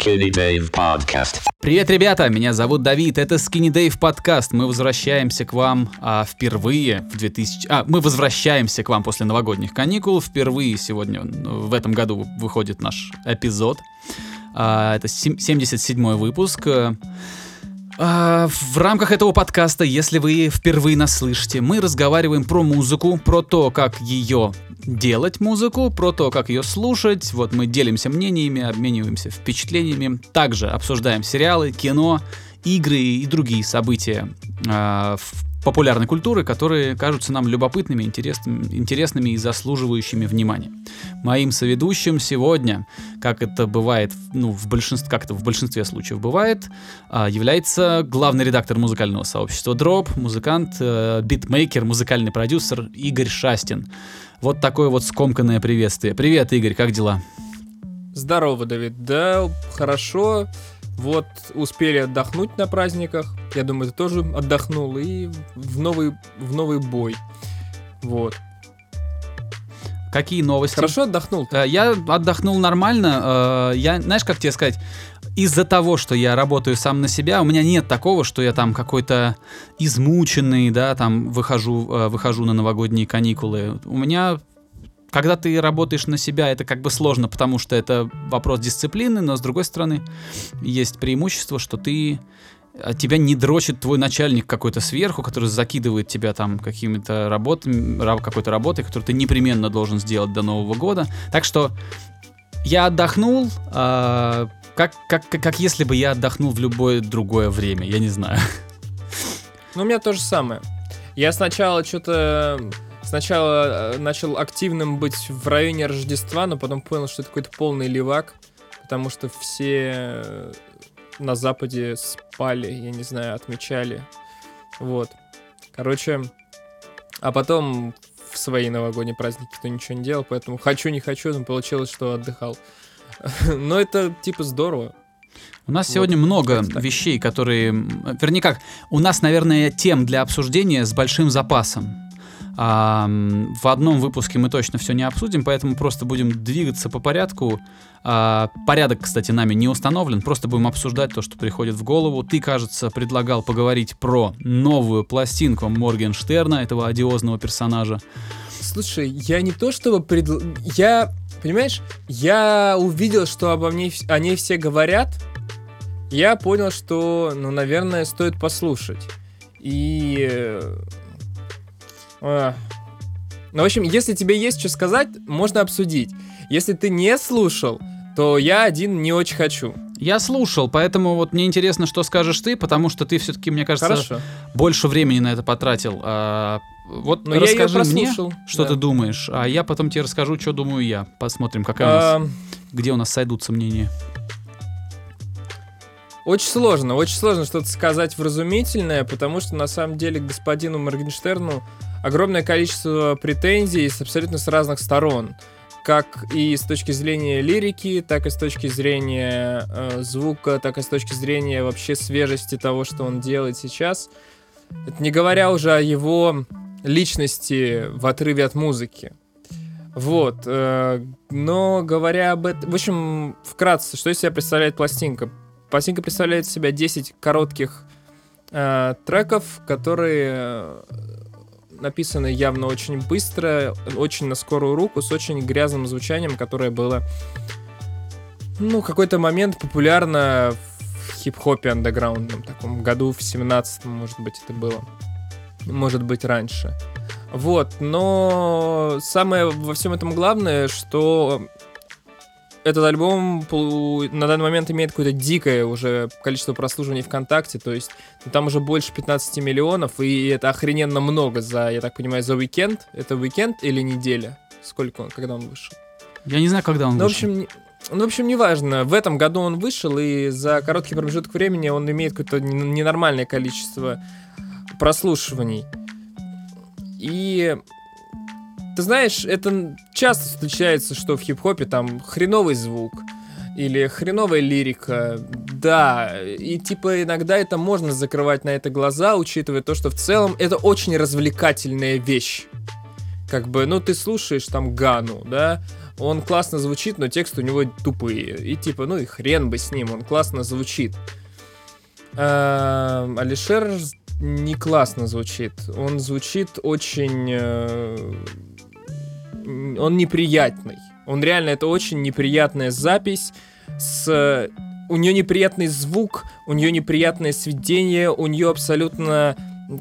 Skinny Dave Podcast. Привет, ребята! Меня зовут Давид. Это Skinny Dave подкаст. Мы возвращаемся к вам а, впервые в 2000... А, мы возвращаемся к вам после новогодних каникул. Впервые сегодня, в этом году выходит наш эпизод. А, это 77-й выпуск. А, в рамках этого подкаста, если вы впервые нас слышите, мы разговариваем про музыку, про то, как ее делать музыку, про то, как ее слушать. Вот мы делимся мнениями, обмениваемся впечатлениями. Также обсуждаем сериалы, кино, игры и другие события э, в популярной культуры, которые кажутся нам любопытными, интересными, и заслуживающими внимания. Моим соведущим сегодня, как это бывает, ну, в большинстве, как это в большинстве случаев бывает, а, является главный редактор музыкального сообщества Drop, музыкант, э, битмейкер, музыкальный продюсер Игорь Шастин. Вот такое вот скомканное приветствие. Привет, Игорь, как дела? Здорово, Давид. Да, хорошо. Вот, успели отдохнуть на праздниках. Я думаю, ты тоже отдохнул. И в новый, в новый бой. Вот. Какие новости? Хорошо отдохнул? Э, я отдохнул нормально. Э, я, знаешь, как тебе сказать, из-за того, что я работаю сам на себя, у меня нет такого, что я там какой-то измученный, да, там выхожу, э, выхожу на новогодние каникулы. У меня когда ты работаешь на себя, это как бы сложно, потому что это вопрос дисциплины, но с другой стороны есть преимущество, что ты а, тебя не дрочит твой начальник какой-то сверху, который закидывает тебя там какими-то работами, какой-то работой, которую ты непременно должен сделать до Нового года. Так что я отдохнул, э, как, как, как, как если бы я отдохнул в любое другое время, я не знаю. Ну, у меня то же самое. Я сначала что-то сначала э, начал активным быть в районе Рождества, но потом понял, что это какой-то полный левак, потому что все э, на Западе спали, я не знаю, отмечали. Вот. Короче, а потом в свои новогодние праздники кто ничего не делал, поэтому хочу, не хочу, но получилось, что отдыхал. Но это типа здорово. У нас вот. сегодня много вещей, которые... Вернее как, у нас, наверное, тем для обсуждения с большим запасом. А, в одном выпуске мы точно все не обсудим, поэтому просто будем двигаться по порядку. А, порядок, кстати, нами не установлен, просто будем обсуждать то, что приходит в голову. Ты, кажется, предлагал поговорить про новую пластинку Моргенштерна, этого одиозного персонажа. Слушай, я не то чтобы предл... Я, понимаешь, я увидел, что обо мне о ней все говорят, я понял, что, ну, наверное, стоит послушать. И ну, в общем, если тебе есть что сказать, можно обсудить. Если ты не слушал, то я один не очень хочу. Я слушал, поэтому вот мне интересно, что скажешь ты, потому что ты все-таки, мне кажется, Хорошо. больше времени на это потратил. А, вот Но расскажи мне, что да. ты думаешь, а я потом тебе расскажу, что думаю я. Посмотрим, какая а... у нас, где у нас сойдутся мнения. Очень сложно, очень сложно что-то сказать вразумительное, потому что на самом деле господину Моргенштерну огромное количество претензий с абсолютно с разных сторон. Как и с точки зрения лирики, так и с точки зрения э, звука, так и с точки зрения вообще свежести того, что он делает сейчас. Это не говоря уже о его личности в отрыве от музыки. Вот. Э, но говоря об этом... В общем, вкратце, что из себя представляет пластинка? Пластинка представляет из себя 10 коротких э, треков, которые написаны явно очень быстро, очень на скорую руку, с очень грязным звучанием, которое было, ну, какой-то момент популярно в хип-хопе андеграундном, таком году в 17 может быть, это было. Может быть, раньше. Вот, но самое во всем этом главное, что этот альбом на данный момент имеет какое-то дикое уже количество прослушиваний ВКонтакте, то есть ну, там уже больше 15 миллионов, и это охрененно много за, я так понимаю, за уикенд. Это уикенд или неделя? Сколько он, когда он вышел? Я не знаю, когда он ну, вышел. В общем, ну, в общем, неважно. В этом году он вышел, и за короткий промежуток времени он имеет какое-то ненормальное количество прослушиваний. И ты знаешь, это часто встречается, что в хип-хопе там хреновый звук или хреновая лирика. Да, и типа иногда это можно закрывать на это глаза, учитывая то, что в целом это очень развлекательная вещь. Как бы, ну ты слушаешь там Гану, да, Он классно звучит, но текст у него тупые. И типа, ну и хрен бы с ним, он классно звучит. А, Алишер не классно звучит. Он звучит очень... Он неприятный. Он реально, это очень неприятная запись с... У нее неприятный звук, у нее неприятное сведение, у нее абсолютно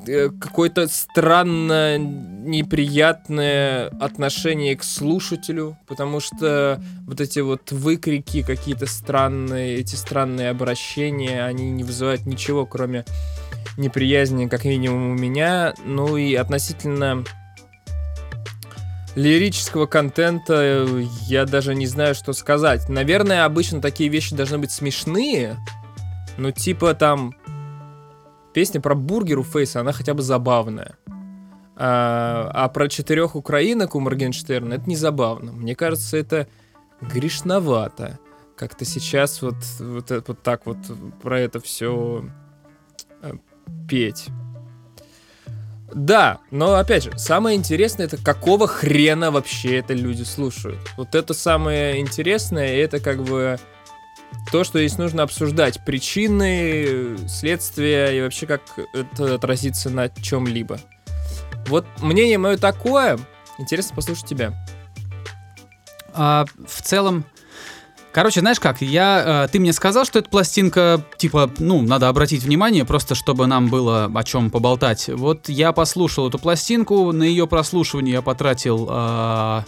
э, какое-то странно неприятное отношение к слушателю, потому что вот эти вот выкрики какие-то странные, эти странные обращения, они не вызывают ничего, кроме неприязни, как минимум у меня. Ну и относительно лирического контента э, я даже не знаю, что сказать. Наверное, обычно такие вещи должны быть смешные, ну типа там песня про бургер у Фейса, она хотя бы забавная. А, а про четырех украинок у Моргенштерна это не забавно. Мне кажется, это грешновато. Как-то сейчас вот, вот, это- вот так вот про это все петь. Да, но опять же, самое интересное это какого хрена вообще это люди слушают. Вот это самое интересное, и это как бы то, что здесь нужно обсуждать. Причины, следствия и вообще как это отразится на чем-либо. Вот мнение мое такое. Интересно послушать тебя. А, в целом, короче, знаешь как, я, э, ты мне сказал, что эта пластинка, типа, ну, надо обратить внимание, просто чтобы нам было о чем поболтать. Вот я послушал эту пластинку, на ее прослушивание я потратил... а,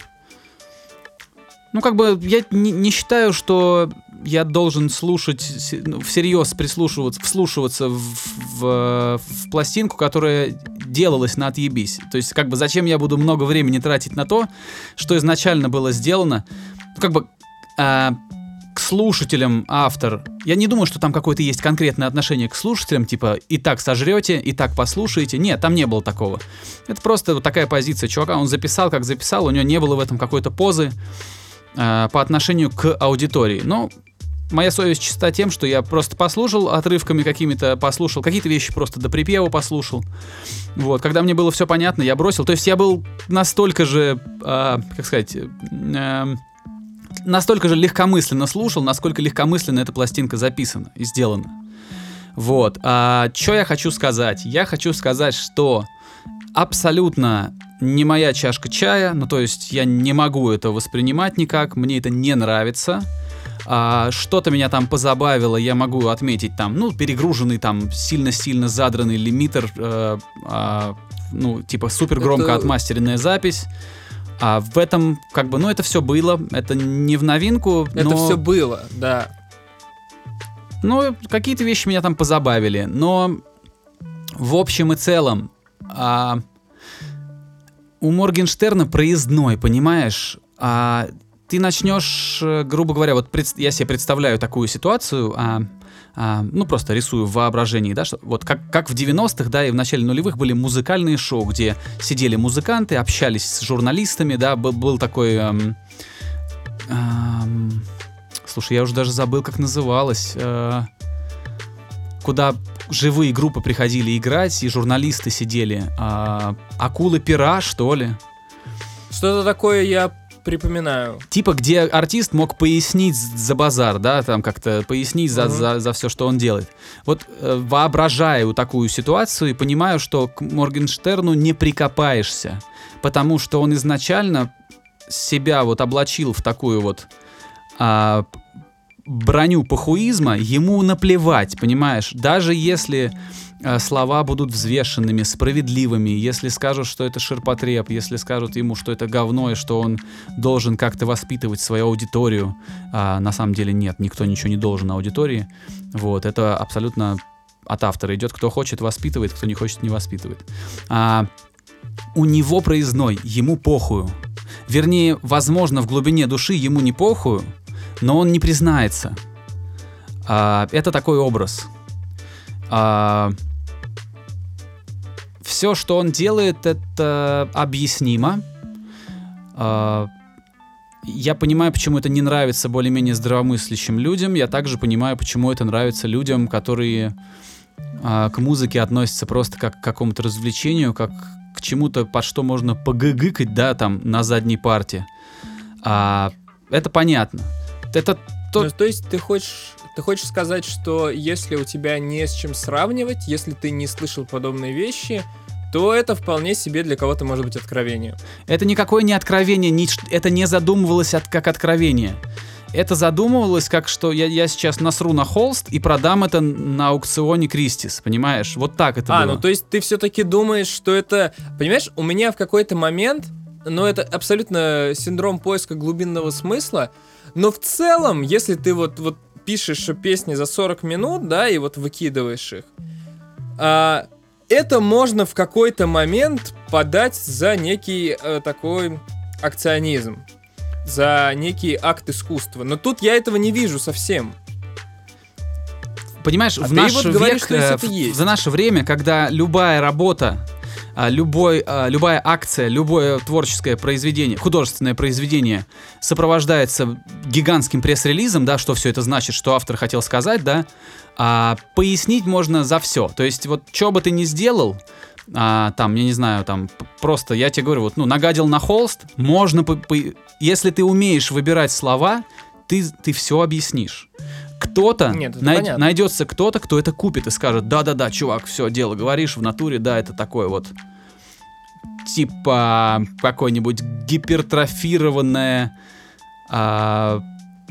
ну, как бы, я не, не считаю, что я должен слушать, ну, всерьез прислушиваться, вслушиваться в, в, в пластинку, которая делалась на отъебись. То есть, как бы, зачем я буду много времени тратить на то, что изначально было сделано, ну, как бы, а, к слушателям автор, я не думаю, что там какое-то есть конкретное отношение к слушателям, типа, и так сожрете, и так послушаете. Нет, там не было такого. Это просто вот такая позиция чувака, он записал, как записал, у него не было в этом какой-то позы а, по отношению к аудитории. Но моя совесть чиста тем, что я просто послушал отрывками какими-то, послушал, какие-то вещи просто до припева послушал. Вот, когда мне было все понятно, я бросил. То есть я был настолько же, а, как сказать, эм, настолько же легкомысленно слушал, насколько легкомысленно эта пластинка записана и сделана. Вот. А, что я хочу сказать? Я хочу сказать, что абсолютно не моя чашка чая, ну то есть я не могу это воспринимать никак, мне это не нравится. А, что-то меня там позабавило, я могу отметить там, ну, перегруженный там, сильно-сильно задранный лимитер, э, а, ну, типа супер громко Это- отмастеренная запись. А в этом, как бы, ну, это все было, это не в новинку, Это но... все было, да. Ну, какие-то вещи меня там позабавили, но в общем и целом а, у Моргенштерна проездной, понимаешь? А, ты начнешь, э, грубо говоря, вот пред- я себе представляю такую ситуацию, а, а, ну просто рисую в воображении, да, что вот как, как в 90-х, да, и в начале нулевых были музыкальные шоу, где сидели музыканты, общались с журналистами, да, был, был такой... эм, эм, Слушай, я уже даже забыл, как называлось. э, Куда живые группы приходили играть, и журналисты сидели. А, Акулы пера, что ли? Что-то такое я припоминаю. Типа, где артист мог пояснить за базар, да, там как-то пояснить за, Мгм. за, за все, что он делает. Вот э, воображаю такую ситуацию и понимаю, что к Моргенштерну не прикопаешься, потому что он изначально себя вот облачил в такую вот а, броню похуизма, ему наплевать, понимаешь? Даже если слова будут взвешенными, справедливыми, если скажут, что это ширпотреб, если скажут ему, что это говно, и что он должен как-то воспитывать свою аудиторию, а на самом деле нет, никто ничего не должен аудитории. Вот, это абсолютно от автора идет, кто хочет воспитывает, кто не хочет не воспитывает. А, у него проездной, ему похую. Вернее, возможно, в глубине души ему не похую, но он не признается. А, это такой образ. Все, что он делает, это объяснимо. А, я понимаю, почему это не нравится более-менее здравомыслящим людям. Я также понимаю, почему это нравится людям, которые а, к музыке относятся просто как к какому-то развлечению, как к чему-то, под что можно погыгыкать, да, там, на задней парте. А это понятно. Это то... Ну, то есть ты хочешь, ты хочешь сказать, что если у тебя не с чем сравнивать, если ты не слышал подобные вещи, то это вполне себе для кого-то может быть откровением. Это никакое не откровение, ни, это не задумывалось от, как откровение. Это задумывалось как, что я, я сейчас насру на холст и продам это на аукционе Кристис, понимаешь? Вот так это а, было. ну то есть ты все-таки думаешь, что это... Понимаешь, у меня в какой-то момент, но это абсолютно синдром поиска глубинного смысла, но в целом, если ты вот, вот пишешь песни за 40 минут, да, и вот выкидываешь их, а, это можно в какой-то момент подать за некий э, такой акционизм, за некий акт искусства. Но тут я этого не вижу совсем. Понимаешь, А в наш вот век, говоришь, что э, в- за наше время, когда любая работа, любой, а, любая акция, любое творческое произведение, художественное произведение сопровождается гигантским пресс-релизом, да, что все это значит, что автор хотел сказать, да, а, пояснить можно за все. То есть вот что бы ты ни сделал, а, там, я не знаю, там, просто, я тебе говорю, вот, ну, нагадил на холст, можно, по- по- если ты умеешь выбирать слова, ты, ты все объяснишь. Кто-то, Нет, най- понятно. найдется кто-то, кто это купит и скажет, да-да-да, чувак, все, дело говоришь в натуре, да, это такое вот, типа, какое-нибудь гипертрофированное а,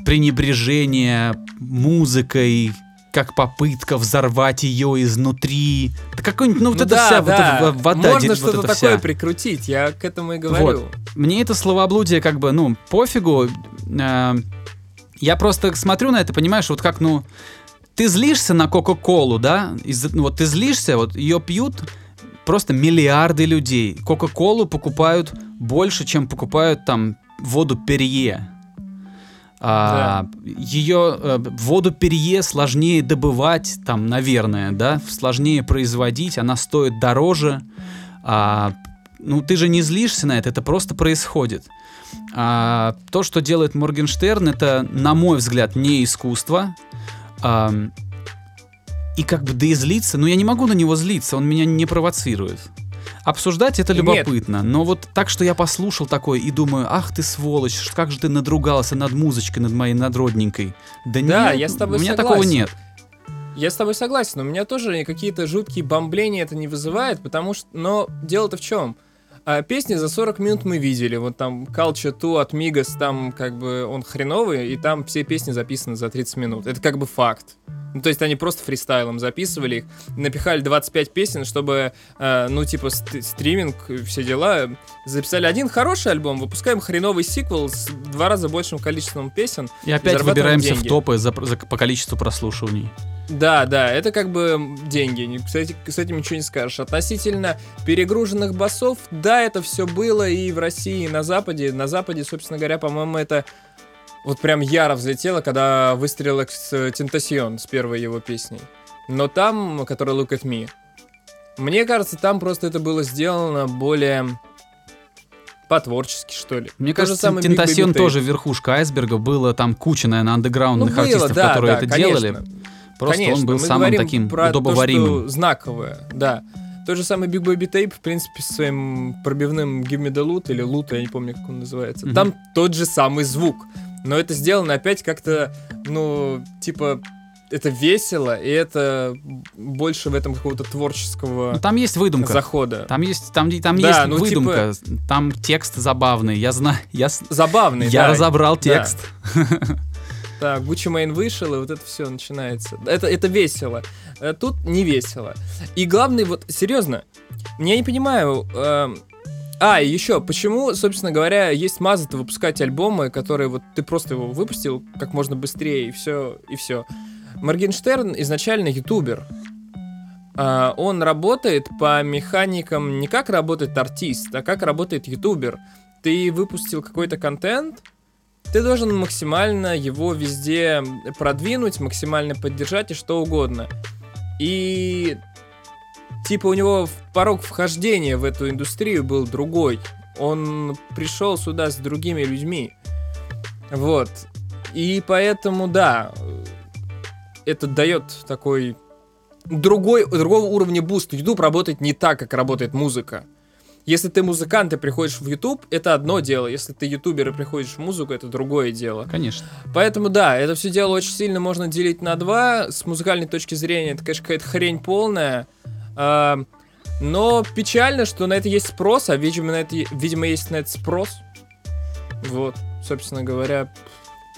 пренебрежение музыкой, как попытка взорвать ее изнутри. Да какой-нибудь, ну, вот Ну это да, вся, вот да. эта в- вода, Можно вот что-то это такое вся. прикрутить, я к этому и говорю. Мне это словоблудие как бы, ну, пофигу. Э, я просто смотрю на это, понимаешь, вот как, ну, ты злишься на Кока-Колу, да? Из- ну, вот ты злишься, вот ее пьют просто миллиарды людей. Кока-Колу покупают больше, чем покупают там воду Перье. А, Ее э, воду Перье сложнее добывать, там, наверное, да, сложнее производить, она стоит дороже. А, ну, ты же не злишься на это, это просто происходит. А, то, что делает Моргенштерн, это, на мой взгляд, не искусство. Ам, и как бы да и злиться, но я не могу на него злиться, он меня не провоцирует. Обсуждать это Нет. любопытно, но вот так, что я послушал такое и думаю, ах ты сволочь, как же ты надругался над музычкой, над моей надродненькой. Да, Да, нет, я с тобой у меня согласен. такого нет. Я с тобой согласен, у меня тоже какие-то жуткие бомбления это не вызывает, потому что... Но дело-то в чем? А, песни за 40 минут мы видели, вот там Culture 2 от Мигас, там как бы он хреновый, и там все песни записаны за 30 минут. Это как бы факт. Ну, то есть они просто фристайлом записывали их, напихали 25 песен, чтобы, э, ну, типа, ст- стриминг, и все дела. Записали один хороший альбом, выпускаем хреновый сиквел с в два раза большим количеством песен, И опять Зарабатываем выбираемся в деньги. топы за, за- по количеству прослушиваний. Да, да, это как бы деньги. Кстати, с этим ничего не скажешь. Относительно перегруженных басов, да, это все было и в России, и на Западе. На Западе, собственно говоря, по-моему, это вот прям яро взлетело, когда выстрелил с Тентасион с первой его песней. Но там, которая Look at Me, мне кажется, там просто это было сделано более по-творчески, что ли. Мне То же кажется, Тентасион тоже верхушка айсберга, было там куча, наверное, андеграундных Ну, было, артистов, да, которые да, это конечно. делали. Просто Конечно, он был мы самым таким про удобоваримым. То, что знаковое, да. Тот же самый Big Baby Tape, в принципе, с своим пробивным Give Me the Loot или Loot, я не помню, как он называется. Мгм. Там тот же самый звук. Но это сделано опять как-то, ну, типа, это весело, и это больше в этом какого-то творческого Ну, там есть выдумка. захода. Там есть, там, там Да, есть ну, выдумка, там текст забавный. Я знаю, я, Забавный, я да. разобрал текст. Да, Гуччи Мейн вышел, и вот это все начинается. Это, это весело. Э, Тут не весело. И главный, вот, серьезно, я не понимаю... эм, А, и еще, почему, собственно говоря, есть маза-то выпускать альбомы, которые вот ты просто его выпустил как можно быстрее, и все, и все. Моргенштерн изначально ютубер. А, Он работает по механикам не как работает артист, а как работает ютубер. Ты выпустил какой-то контент, ты должен максимально его везде продвинуть, максимально поддержать и что угодно. И типа у него порог вхождения в эту индустрию был другой. Он пришел сюда с другими людьми. Вот. И поэтому, да, это дает такой другой, другого уровня буст. YouTube работает не так, как работает музыка. Если ты музыкант и приходишь в YouTube, это одно дело. Если ты ютубер и приходишь в музыку, это другое дело. Конечно. Поэтому да, это все дело очень сильно можно делить на два. С музыкальной точки зрения это, конечно, какая-то хрень полная. А, но печально, что на это есть спрос, а видимо, на это, видимо есть на это спрос. Вот, собственно говоря.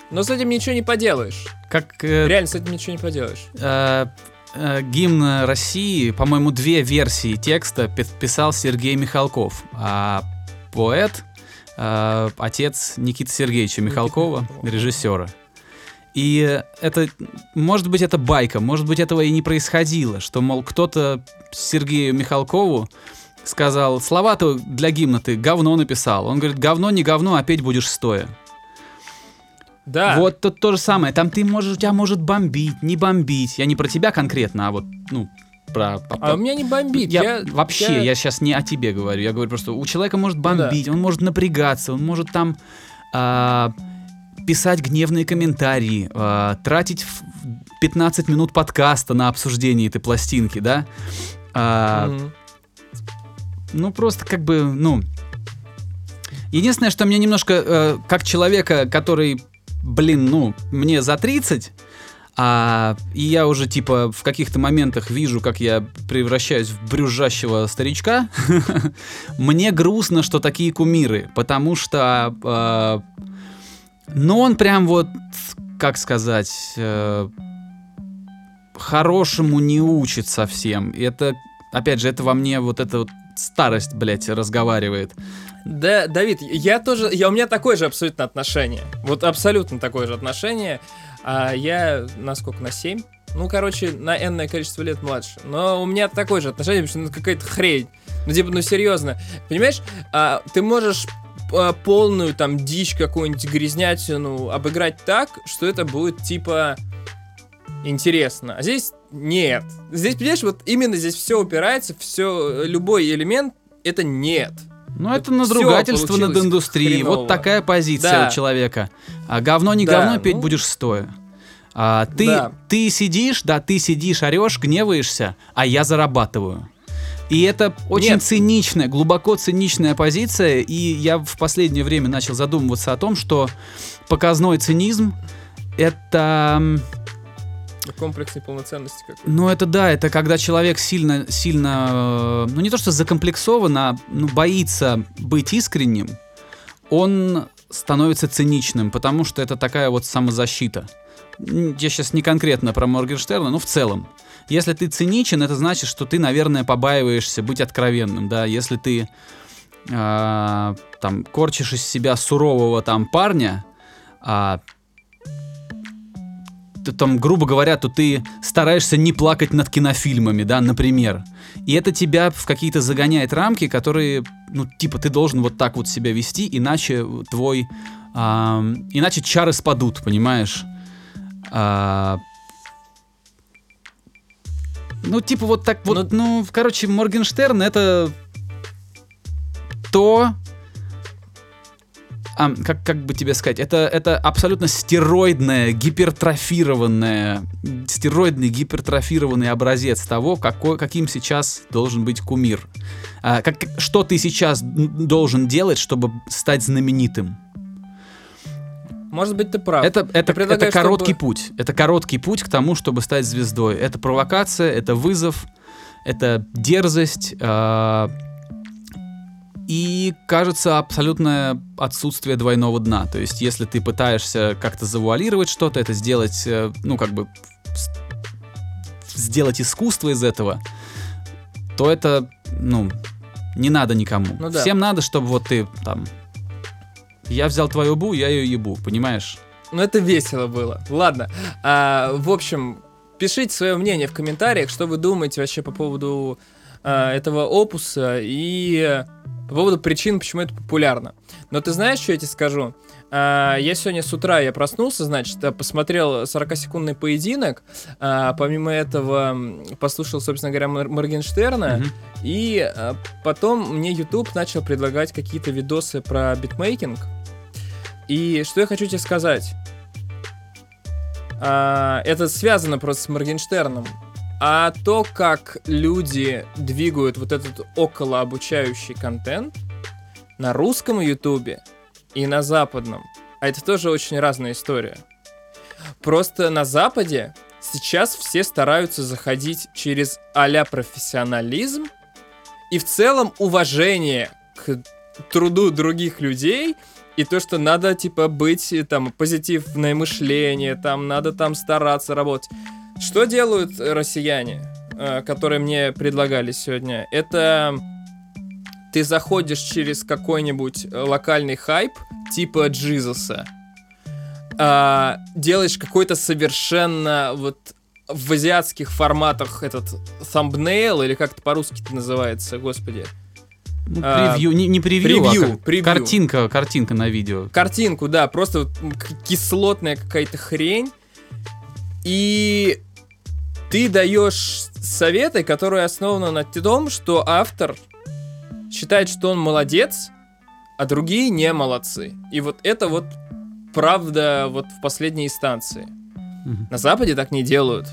Но с этим ничего не поделаешь. Как э, Реально, с этим ничего не поделаешь. э, э, гимн России, по-моему, две версии текста пи- писал Сергей Михалков, а поэт э, отец Никиты Сергеевича Михалкова. режиссера. И это, может быть, это байка, может быть, этого и не происходило, что, мол, кто-то Сергею Михалкову сказал, слова-то для гимна ты говно написал. Он говорит, говно не говно, а петь будешь стоя. Да. Вот тут то же самое. Там ты можешь, у тебя может бомбить, не бомбить. Я не про тебя конкретно, а вот, ну, про... А у меня не бомбит. я, Я, вообще, я- я... сейчас не о тебе говорю. Я говорю просто, у человека может да. бомбить, он может напрягаться, он может там а, писать гневные комментарии, а, тратить в- 15 минут подкаста на обсуждение этой пластинки, да? А, Мгм. ну, просто как бы, ну... Единственное, что мне немножко, э, как человека, который, блин, ну, мне за 30, а, и я уже, типа, в каких-то моментах вижу, как я превращаюсь в брюзжащего старичка, мне грустно, что такие кумиры, потому что, э, ну, он прям вот, как сказать, э, хорошему не учит совсем. И это, опять же, это во мне вот эта вот старость, блядь, разговаривает. Да, Давид, я тоже, я, у меня такое же абсолютно отношение. Вот абсолютно такое же отношение. А я на сколько, на 7? Ну, короче, на энное количество лет младше. Но у меня такое же отношение, потому что ну, какая-то хрень. Ну, типа, ну, серьезно. Понимаешь, а, ты можешь а, полную там дичь какую-нибудь грязнятину обыграть так, что это будет типа интересно. А здесь нет. Здесь, понимаешь, вот именно здесь все упирается, все, любой элемент это нет. Ну, это надругательство над индустрией. хреново. Вот такая позиция Да. у человека. А говно не Да, говно петь ну. будешь стоя. А, ты, Да. ты сидишь, да, ты сидишь, орешь, гневаешься, а я зарабатываю. И это очень Нет. циничная, глубоко циничная позиция, и я в последнее время начал задумываться о том, что показной цинизм — это... Комплекс неполноценности какой-то. Ну, это да, это когда человек сильно, сильно, э, ну не то что закомплексован, а ну, боится быть искренним, он становится циничным, потому что это такая вот самозащита. Я сейчас не конкретно про Моргенштерна, но в целом. Если ты циничен, это значит, что ты, наверное, побаиваешься быть откровенным, да. Если ты а, там корчишь из себя сурового там парня, а, ты там, грубо говоря, то ты стараешься не плакать над кинофильмами, да, например. И это тебя в какие-то загоняет рамки, которые, ну, типа, ты должен вот так вот себя вести, иначе твой... ам, иначе чары спадут, понимаешь? А, ну, типа, вот так вот, ну, короче, Моргенштерн это то, а, как, как бы тебе сказать, это, это абсолютно стероидная, гипертрофированная, стероидный гипертрофированный образец того, какой, каким сейчас должен быть кумир. А, как, что ты сейчас должен делать, чтобы стать знаменитым? Может быть, ты прав. Это, это, это короткий чтобы- путь. Это короткий путь к тому, чтобы стать звездой. Это провокация, это вызов, это дерзость. а, и, кажется, абсолютное отсутствие двойного дна. То есть, если ты пытаешься как-то завуалировать что-то, это сделать, э, ну, как бы, сделать искусство из этого, то это, ну, не надо никому. Ну да. Всем надо, чтобы вот ты там... Я взял твою бу, я ее ебу, понимаешь? Ну, это весело было. Ладно. А, в общем, пишите свое мнение в комментариях, что вы думаете вообще по поводу а, этого опуса и по поводу причин, почему это популярно. Но ты знаешь, что я тебе скажу? А, я сегодня с утра я проснулся, значит, а, посмотрел 40-секундный поединок, а, помимо этого послушал, собственно говоря, Мор- Моргенштерна, Мгм. и а, потом мне YouTube начал предлагать какие-то видосы про битмейкинг. И что я хочу тебе сказать? Это связано просто с Моргенштерном. А то, как люди двигают вот этот околообучающий контент на русском ютубе и на западном, а это тоже очень разная история. Просто на западе сейчас все стараются заходить через а профессионализм и в целом уважение к труду других людей и то, что надо, типа, быть, там, позитивное мышление, там, надо там стараться работать. Что делают россияне, э, которые мне предлагали сегодня? Это ты заходишь через какой-нибудь э, локальный хайп, типа Джизуса, а, делаешь какой-то совершенно вот в азиатских форматах этот thumbnail, или как это по-русски это называется, господи. Ну, А, превью, не, не превью, а превью, ка- превью. картинка, картинка на видео. Картинку, да, просто кислотная какая-то хрень. И ты даешь советы, которые основаны на том, что автор считает, что он молодец, а другие не молодцы. И вот это вот правда вот в последней инстанции. Мгм. На Западе так не делают.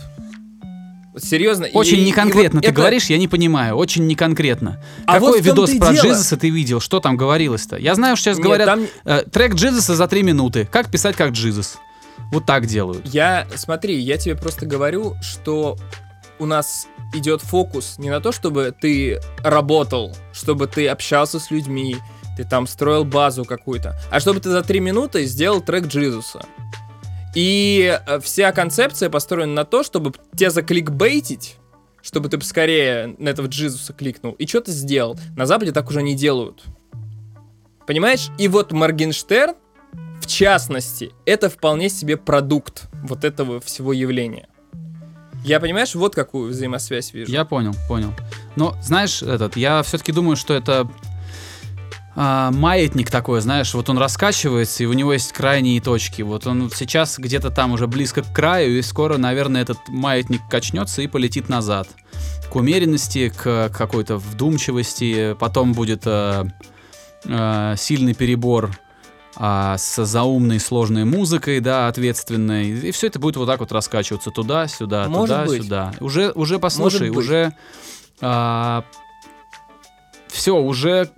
Вот серьезно. и- Очень и неконкретно вот ты это- говоришь, я не понимаю. Очень неконкретно. А Какой вот видос и про дело. Джизуса ты видел? Что там говорилось-то? Я знаю, что сейчас Нет, говорят там- э, трек Джизуса за три минуты. Как писать как Джизус? Вот так делают. Я, смотри, я тебе просто говорю, что у нас идет фокус не на то, чтобы ты работал, чтобы ты общался с людьми, ты там строил базу какую-то, а чтобы ты за три минуты сделал трек Джизуса. И э, вся концепция построена на то, чтобы тебя закликбейтить, чтобы ты скорее на этого Джизуса кликнул и что-то сделал. На Западе так уже не делают. Понимаешь? И вот Моргенштерн, в частности, это вполне себе продукт вот этого всего явления. Я, понимаешь, вот какую взаимосвязь вижу. Я понял, понял. Но, знаешь, этот, я все-таки думаю, что это а, маятник такой, знаешь, вот он раскачивается, и у него есть крайние точки. Вот он сейчас где-то там уже близко к краю, и скоро, наверное, этот маятник качнется и полетит назад. К умеренности, к какой-то вдумчивости, потом будет а, а, сильный перебор а, с заумной сложной музыкой, да, ответственной. И все это будет вот так вот раскачиваться туда-сюда, туда-сюда. Уже, уже послушай, уже все, уже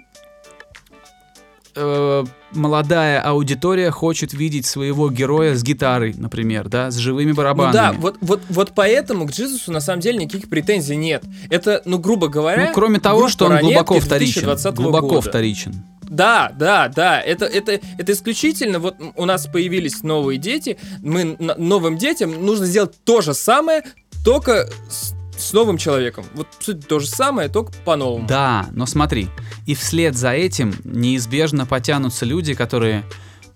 э, молодая аудитория хочет видеть своего героя с гитарой, например, да, с живыми Ну барабанами. да, вот, вот, вот поэтому к Джизусу на самом деле никаких претензий нет. Это, ну, грубо говоря... Ну, кроме того, что он глубоко вторичен. 2020 Глубоко года. вторичен. Да, да, да, это, это, это исключительно, вот у нас появились новые дети, мы новым детям нужно сделать то же самое, только с, с новым человеком. Вот по сути, то же самое, только по-новому. Да, но смотри, и вслед за этим неизбежно потянутся люди, которые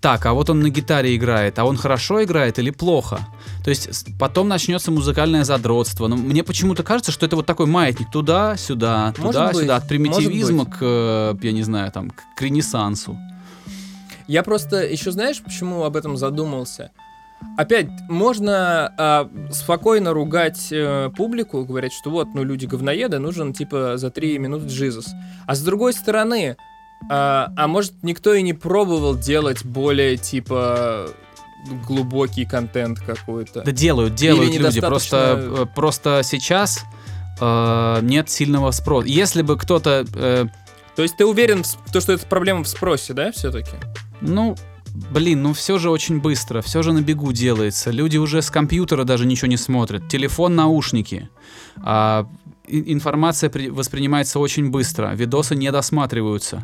так, а вот он на гитаре играет, а он хорошо играет или плохо? То есть потом начнется музыкальное задротство. Но мне почему-то кажется, что это вот такой маятник туда-сюда, туда-сюда, от примитивизма к, э, я не знаю, там, к ренессансу. Я просто еще знаешь, почему об этом задумался? Опять, можно а, спокойно ругать э, публику, говорить, что вот, ну, люди говноеды, нужен, типа, за три минуты Джизус. А с другой стороны, а, а может, никто и не пробовал делать более, типа, глубокий контент какой-то? Да делают, делают люди. недостаточно- Просто, э, просто сейчас э, нет сильного спроса. Если бы кто-то э, То есть ты уверен в то, что это проблема в спросе, да, все-таки? Ну, блин, ну все же очень быстро, все же на бегу делается. Люди уже с компьютера даже ничего не смотрят. Телефон, наушники. А, информация при- воспринимается очень быстро, видосы не досматриваются.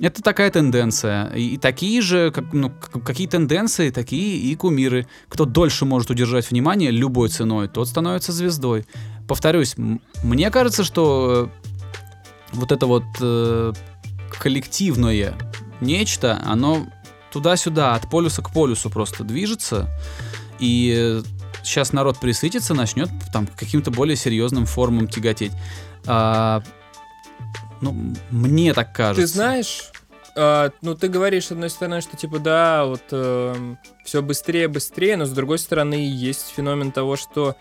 Это такая тенденция. И, и такие же, как, ну, какие тенденции, такие и кумиры. Кто дольше может удержать внимание любой ценой, тот становится звездой. Повторюсь, мне кажется, что э, вот это вот э, коллективное нечто, оно туда-сюда, от полюса к полюсу просто движется. И сейчас народ присытится, начнет там к каким-то более серьезным формам тяготеть. А, ну, мне так кажется. Ты знаешь, а, ну ты говоришь, с одной стороны, что типа да, вот все быстрее, быстрее, но с другой стороны есть феномен того, что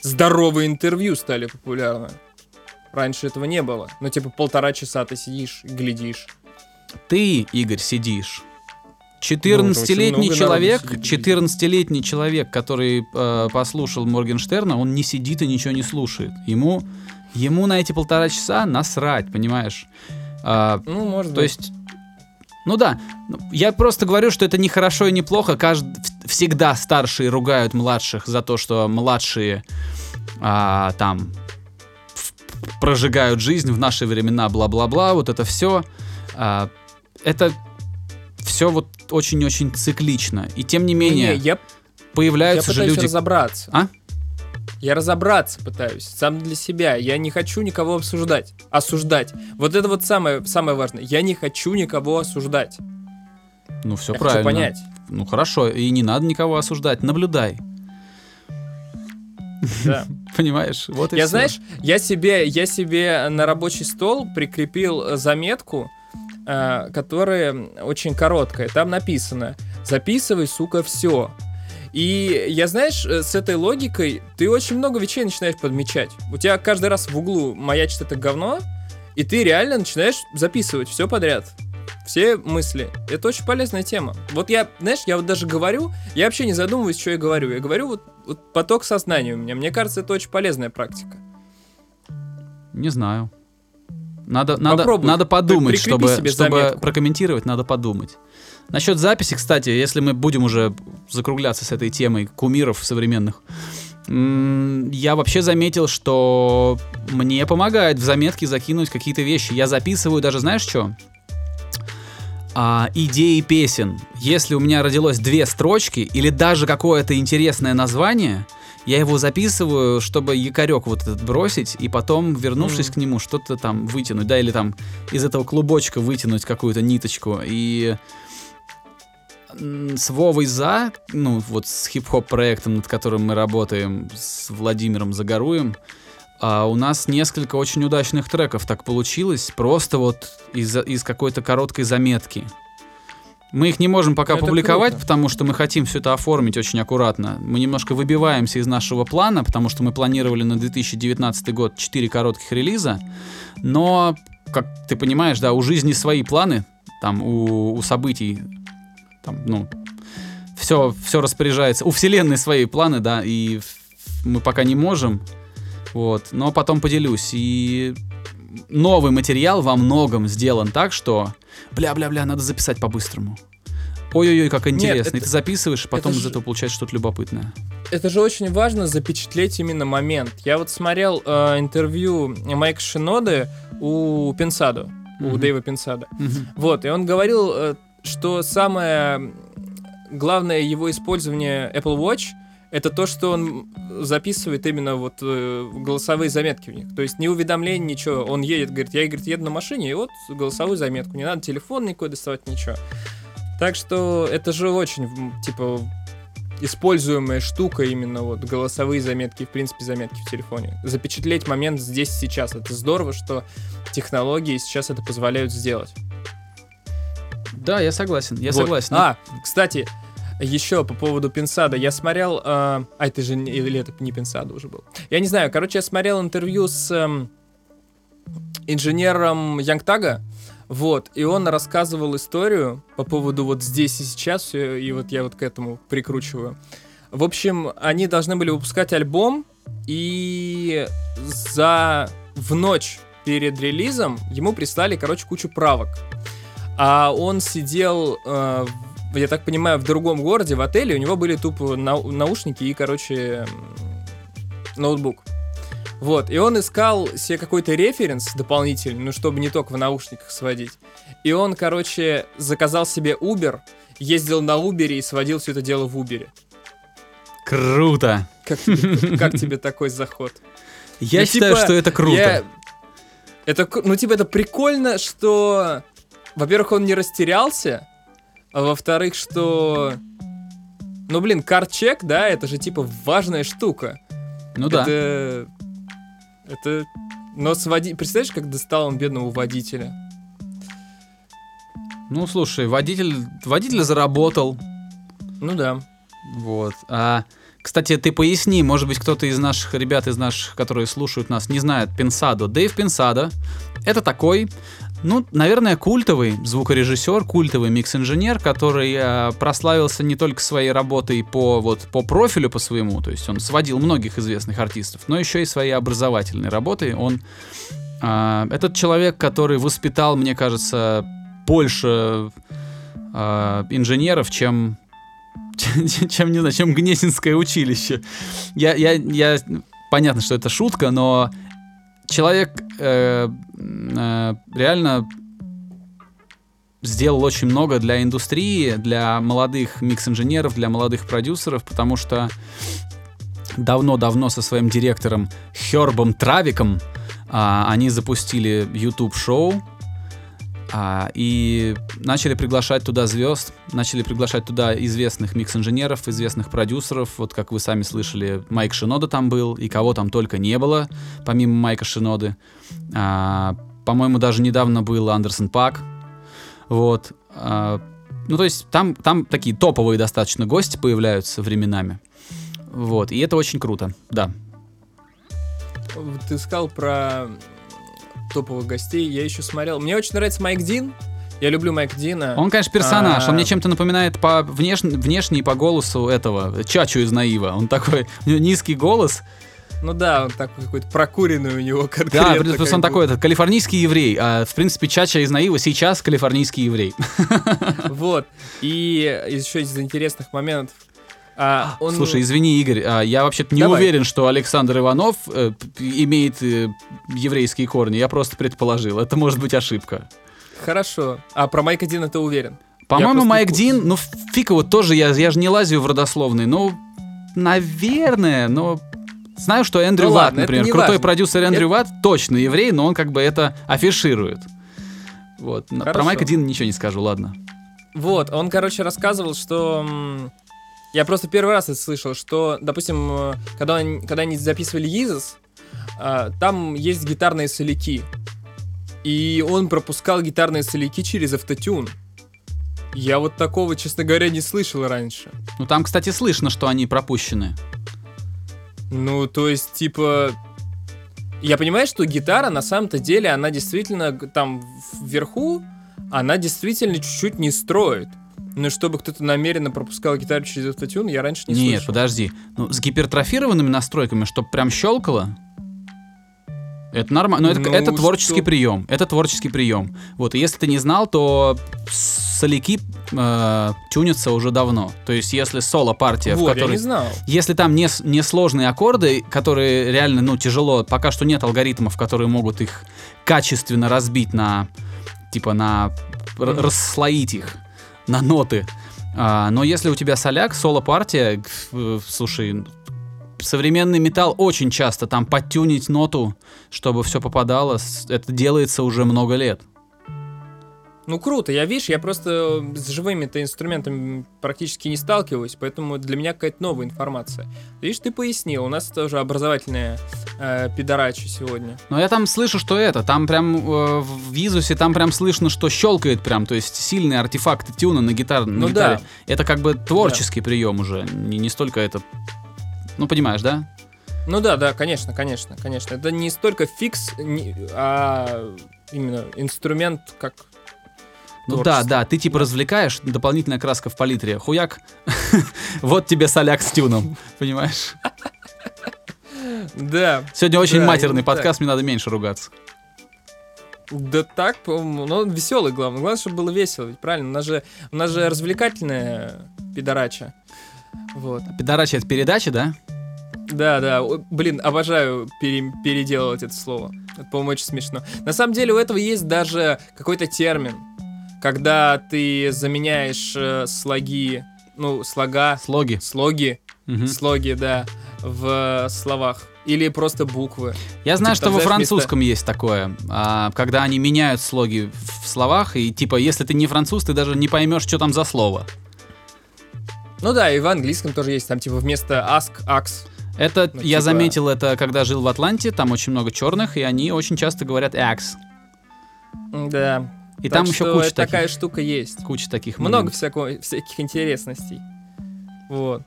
здоровые интервью стали популярны. Раньше этого не было. Ну, типа, полтора часа ты сидишь, глядишь. Ты, Игорь, сидишь 14-летний много человек, народу сидит. 14-летний человек, который э, послушал Моргенштерна, он не сидит и ничего не слушает. Ему, ему на эти полтора часа насрать, понимаешь? А, Ну, может то быть. есть, ну да, я просто говорю, что это не хорошо и не плохо. Кажд... Всегда старшие ругают младших за то, что младшие а, там прожигают жизнь в наши времена, бла-бла-бла, вот это все. это все вот очень-очень циклично. И тем не менее, Не-не, я, я появляются же пытаюсь люди... разобраться. А? Я разобраться пытаюсь, сам для себя. Я не хочу никого обсуждать. Осуждать. Вот это вот самое, самое важное. Я не хочу никого осуждать. Ну, все я правильно. хочу понять. Ну, хорошо, и не надо никого осуждать. Наблюдай. Да. Понимаешь? Вот и Я, всё. знаешь, я себе, я себе на рабочий стол прикрепил заметку, э, которая очень короткая. Там написано «Записывай, сука, все». И я, знаешь, э, с этой логикой ты очень много вещей начинаешь подмечать. У тебя каждый раз в углу маячит это говно, и ты реально начинаешь записывать все подряд. Все мысли. Это очень полезная тема. Вот я, знаешь, я вот даже говорю, я вообще не задумываюсь, что я говорю. Я говорю вот, вот поток сознания у меня. Мне кажется, это очень полезная практика. Не знаю. Надо, надо, Попробуй. надо подумать, чтобы, себе чтобы заметку. прокомментировать, надо подумать. Насчет записи, кстати, если мы будем уже закругляться с этой темой кумиров современных, я вообще заметил, что мне помогает в заметке закинуть какие-то вещи. Я записываю даже, знаешь что? А, идеи песен. Если у меня родилось две строчки или даже какое-то интересное название, я его записываю, чтобы якорек вот этот бросить, и потом, вернувшись Мгм. к нему, что-то там вытянуть, да, или там из этого клубочка вытянуть какую-то ниточку. И с Вовой За, ну, вот с хип-хоп проектом, над которым мы работаем, с Владимиром Загоруем, а у нас несколько очень удачных треков так получилось, просто вот из, из какой-то короткой заметки. Мы их не можем пока Это публиковать, круто. потому что мы хотим все это оформить очень аккуратно. Мы немножко выбиваемся из нашего плана, потому что мы планировали на 2019 год 4 коротких релиза. Но, как ты понимаешь, да, у жизни свои планы, там, у, у событий, там, ну, все, все распоряжается. У вселенной свои планы, да, и мы пока не можем. Вот, но потом поделюсь. И новый материал во многом сделан так, что бля-бля-бля, надо записать по-быстрому. Ой-ой-ой, как интересно. это- и ты записываешь, и потом это из этого получается что-то любопытное. Это же очень важно запечатлеть именно момент. Я вот смотрел э, интервью Майка Шиноды у Пенсадо, у Мгм. Дэйва Пенсада. Мгм. Вот, и он говорил, э, что самое главное его использование Apple Watch это то, что он записывает именно вот э, голосовые заметки в них. То есть не уведомление, ничего. Он едет, говорит, я говорит, еду на машине, и вот голосовую заметку. Не надо телефон никакой доставать, ничего. Так что это же очень, типа, используемая штука именно вот голосовые заметки, в принципе, заметки в телефоне. Запечатлеть момент здесь и сейчас. Это здорово, что технологии сейчас это позволяют сделать. Да, я согласен, я Вот. согласен. А, кстати, еще по поводу Пинсада. Я смотрел... э, а, это же не, или это не Пинсада уже был. Я не знаю, короче, я смотрел интервью с эм, инженером Янгтага. Вот, и он рассказывал историю по поводу вот здесь и сейчас, всё, и вот я вот к этому прикручиваю. В общем, они должны были выпускать альбом, и за в ночь перед релизом ему прислали, короче, кучу правок. А он сидел, э, я так понимаю, в другом городе, в отеле, у него были тупо нау- наушники и, короче, ноутбук. Вот, и он искал себе какой-то референс дополнительный, ну, чтобы не только в наушниках сводить. И он, короче, заказал себе Uber, ездил на Uber и сводил все это дело в Uber. Круто. Как тебе, как тебе такой заход? Я Ну, считаю, типа, что это круто. Я- Это, ну, типа, это прикольно, что, во-первых, он не растерялся, а во-вторых, что, ну, блин, карт-чек, да, это же, типа, важная штука. Ну да. Это, это, но с води... Представляешь, как достал он бедного водителя? Ну, слушай, водитель, водитель заработал. Ну да. Вот. А, кстати, ты поясни, может быть, кто-то из наших ребят, из наших, которые слушают нас, не знает Пенсадо. Дэйв Пенсадо — это такой Ну, наверное, культовый звукорежиссер, культовый микс-инженер, который э, прославился не только своей работой по, вот, по профилю по своему, то есть он сводил многих известных артистов, но еще и своей образовательной работой. Он э, этот человек, который воспитал, мне кажется, больше э, инженеров, чем чем, не знаю, чем Гнесинское училище. Я, я, я, понятно, что это шутка, но человек э, э, реально сделал очень много для индустрии, для молодых микс-инженеров, для молодых продюсеров, потому что давно-давно со своим директором Хербом Травиком а, они запустили YouTube-шоу, а, и начали приглашать туда звезд, начали приглашать туда известных микс-инженеров, известных продюсеров. Вот как вы сами слышали, Майк Шинода там был, и кого там только не было, помимо Майка Шиноды. А, по-моему, даже недавно был Андерсон Пак. Вот. А, ну, то есть там, там такие топовые достаточно гости появляются временами. Вот. И это очень круто, да. Ты сказал про топовых гостей. Я еще смотрел. Мне очень нравится Майк Дин. Я люблю Майк Дина. Он, конечно, персонаж. А... Он мне чем-то напоминает по внеш... внешне и по голосу этого Чачу из Наива. Он такой, у него низкий голос. Ну да, он такой какой-то прокуренный у него конкретно. Да, плюс он такой этот, калифорнийский еврей. А, в принципе, Чача из Наива сейчас калифорнийский еврей. Вот. И еще из интересных моментов а, он... Слушай, извини, Игорь, а, я вообще-то не Давай. уверен, что Александр Иванов э, имеет э, еврейские корни. Я просто предположил. Это может быть ошибка. Хорошо. А про Майка Дина ты уверен? По-моему, Майк Дин, ну фиг его тоже, я, я же не лазю в родословный, ну, наверное, но знаю, что Эндрю ну, Ватт, ладно, например, крутой важно. продюсер Эндрю это... Ватт, точно еврей, но он как бы это афиширует. Вот. Хорошо. Про Майка Дина ничего не скажу, ладно. Вот, он, короче, рассказывал, что я просто первый раз это слышал, что, допустим, э, когда, они, когда они записывали Йизус, э, там есть гитарные соляки. И он пропускал гитарные соляки через автотюн. Я вот такого, честно говоря, не слышал раньше. Ну там, кстати, слышно, что они пропущены. Ну, то есть, типа... Я понимаю, что гитара на самом-то деле, она действительно там вверху, она действительно чуть-чуть не строит. Но чтобы кто-то намеренно пропускал гитару через автотюн, я раньше не Нет, слышал. подожди. Ну, с гипертрофированными настройками, чтобы прям щелкало, это нормально. Но это, ну, это творческий что? прием. Это творческий прием. Вот, и если ты не знал, то соляки э, тюнятся уже давно. То есть, если соло-партия, вот, в которой... я не знал. Если там не, не сложные аккорды, которые реально, ну, тяжело, пока что нет алгоритмов, которые могут их качественно разбить на, типа, на... Mm-hmm. расслоить их на ноты. А, но если у тебя соляк, соло-партия, слушай, современный металл очень часто там подтюнить ноту, чтобы все попадало, это делается уже много лет. Ну круто, я видишь, я просто с живыми-то инструментами практически не сталкиваюсь, поэтому для меня какая-то новая информация. Видишь, ты пояснил, у нас тоже образовательная э, пидорачи сегодня. Но я там слышу, что это, там прям э, в Визусе там прям слышно, что щелкает прям, то есть сильные артефакты тюна на, гитар, на ну, гитаре. Да. Это как бы творческий да. прием уже, не, не столько это... Ну понимаешь, да? Ну да, да, конечно, конечно, конечно. Это не столько фикс, а именно инструмент как ну да, да, ты типа развлекаешь, дополнительная краска в палитре. Хуяк, вот тебе соляк с тюном, понимаешь? Да. Сегодня очень матерный подкаст, мне надо меньше ругаться. Да так, по-моему, ну он веселый, главное. Главное, чтобы было весело, ведь правильно? У нас же, у нас же развлекательная пидорача. Вот. Пидорача это передача, да? Да, да. Блин, обожаю пере- переделывать это слово. Это, по-моему, очень смешно. На самом деле у этого есть даже какой-то термин когда ты заменяешь э, слоги, ну, слога... Слоги. Слоги, угу. слоги, да, в словах. Или просто буквы. Я знаю, типа, что во французском вместо... есть такое, а, когда они меняют слоги в словах, и типа, если ты не француз, ты даже не поймешь, что там за слово. Ну да, и в английском тоже есть, там типа вместо ask, ax. Это, ну, я типа... заметил это, когда жил в Атланте, там очень много черных, и они очень часто говорят ax. Да, и так там еще куча таких, такая штука есть. Куча таких. Много всякого, всяких интересностей. Вот.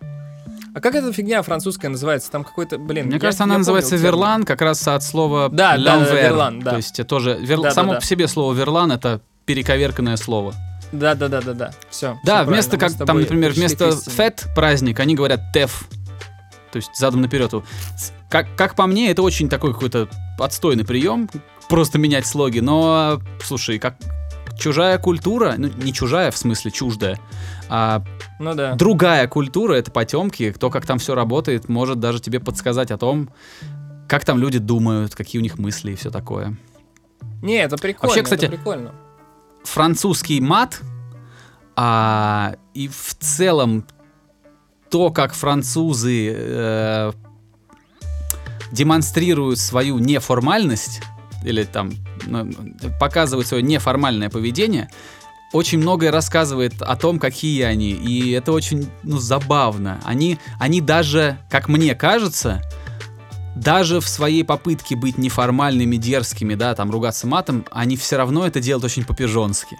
А как эта фигня французская называется? Там какой-то, блин... Мне я- кажется, я она помню называется термин. верлан, как раз от слова Да, да, да, верлан, да. То есть тоже вер- Да, да, само да. по себе слово верлан это перековерканное слово. Да, да, да, да, да. Все. Да, вместо как там, например, вместо фет праздник, они говорят теф. То есть задом наперед. Как, как по мне, это очень такой какой-то отстойный прием, просто менять слоги. Но, слушай, как чужая культура, ну не чужая в смысле чуждая, а Ну да. другая культура, это потемки, то, как там все работает, может даже тебе подсказать о том, как там люди думают, какие у них мысли и все такое. Не, это прикольно, Вообще, кстати, это прикольно. французский мат, а, и в целом то, как французы э, демонстрируют свою неформальность, или там ну, показывают свое неформальное поведение, очень многое рассказывает о том, какие они, и это очень ну, забавно. Они, они даже, как мне кажется, даже в своей попытке быть неформальными, дерзкими, да, там ругаться матом, они все равно это делают очень по-пижонски.